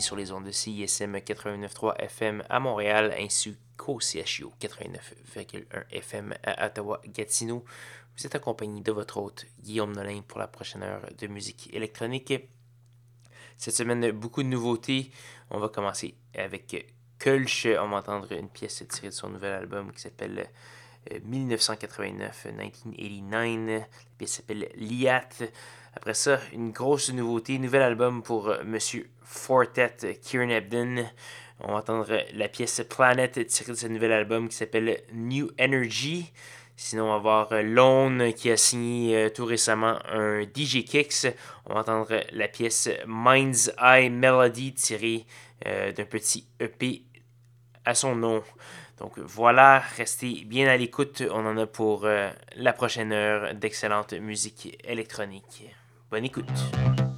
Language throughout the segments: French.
Sur les ondes de CISM 89.3 FM à Montréal ainsi qu'au CHU 89.1 FM à Ottawa-Gatineau. Vous êtes accompagné de votre hôte Guillaume Nolin pour la prochaine heure de musique électronique. Cette semaine, beaucoup de nouveautés. On va commencer avec Kulch. On va entendre une pièce tirée de son nouvel album qui s'appelle 1989, euh, 1989. La pièce s'appelle Liat. Après ça, une grosse nouveauté, nouvel album pour euh, Monsieur Fortet, Kieran Ebden. On va entendre la pièce Planet tirée de ce nouvel album qui s'appelle New Energy. Sinon, on va voir euh, Lone qui a signé euh, tout récemment un DJ Kicks. On va entendre la pièce Mind's Eye Melody tirée d'un petit EP à son nom. Donc voilà, restez bien à l'écoute. On en a pour la prochaine heure d'excellente musique électronique. Bonne écoute.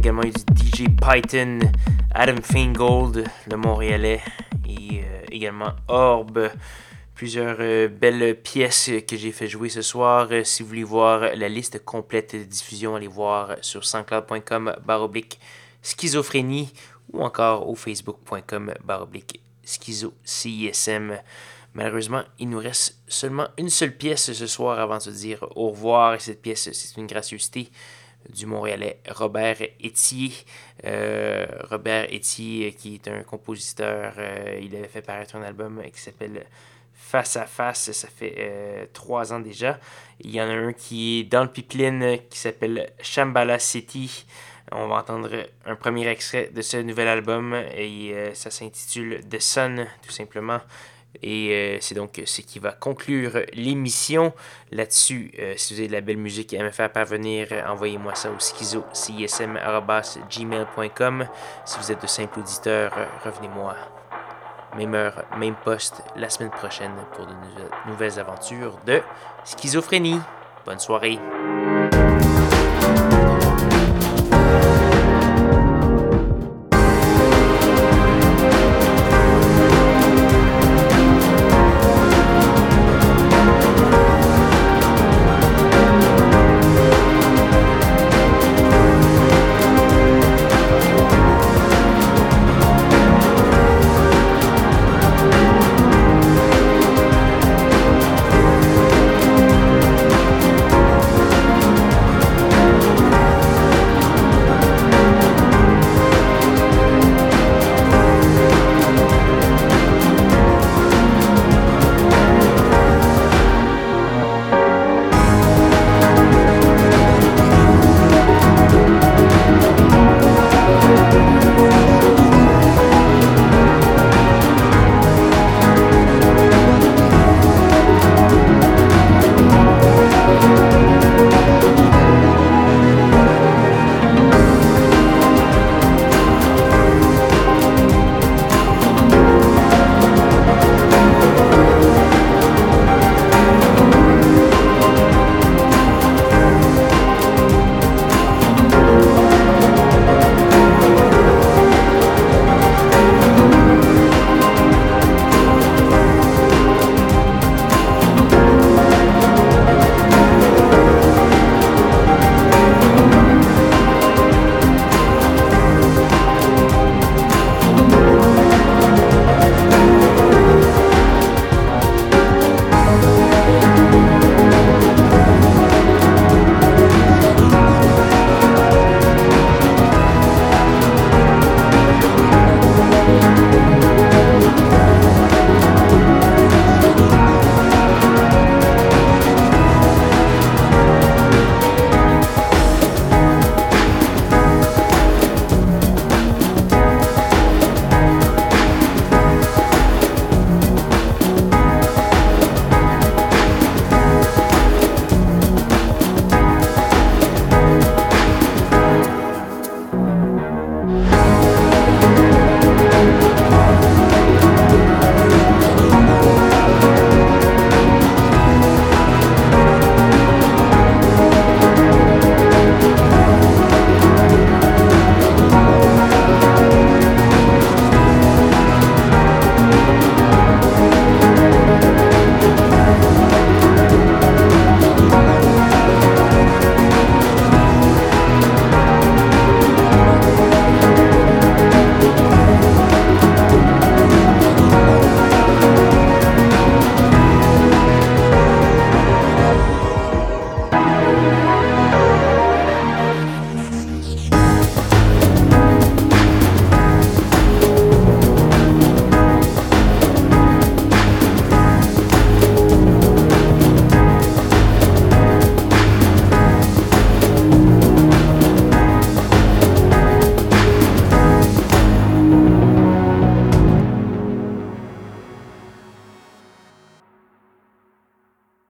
Également eu du DJ Python, Adam Feingold, le Montréalais, et euh, également Orb. Plusieurs euh, belles pièces que j'ai fait jouer ce soir. si vous voulez voir la liste complète de diffusion, allez voir sur sanscloud.com baroblique schizophrénie ou encore au facebook.com baroblique schizo CISM. Malheureusement, il nous reste seulement une seule pièce ce soir avant de se dire au revoir. Et cette pièce, c'est une gracieuseté du Montréalais Robert Etier. Euh, Robert Etier, qui est un compositeur, euh, il avait fait paraître un album qui s'appelle Face à Face, ça fait euh, trois ans déjà. Il y en a un qui est dans le pipeline qui s'appelle Shambhala City. On va entendre un premier extrait de ce nouvel album et ça s'intitule The Sun, tout simplement. Et euh, c'est donc ce qui va conclure l'émission. Là-dessus, euh, si vous avez de la belle musique à me faire parvenir, envoyez-moi ça au schizo, gmail.com. Si vous êtes de simple auditeur, revenez-moi. Même heure, même poste, la semaine prochaine pour de nouvelles aventures de schizophrénie. Bonne soirée.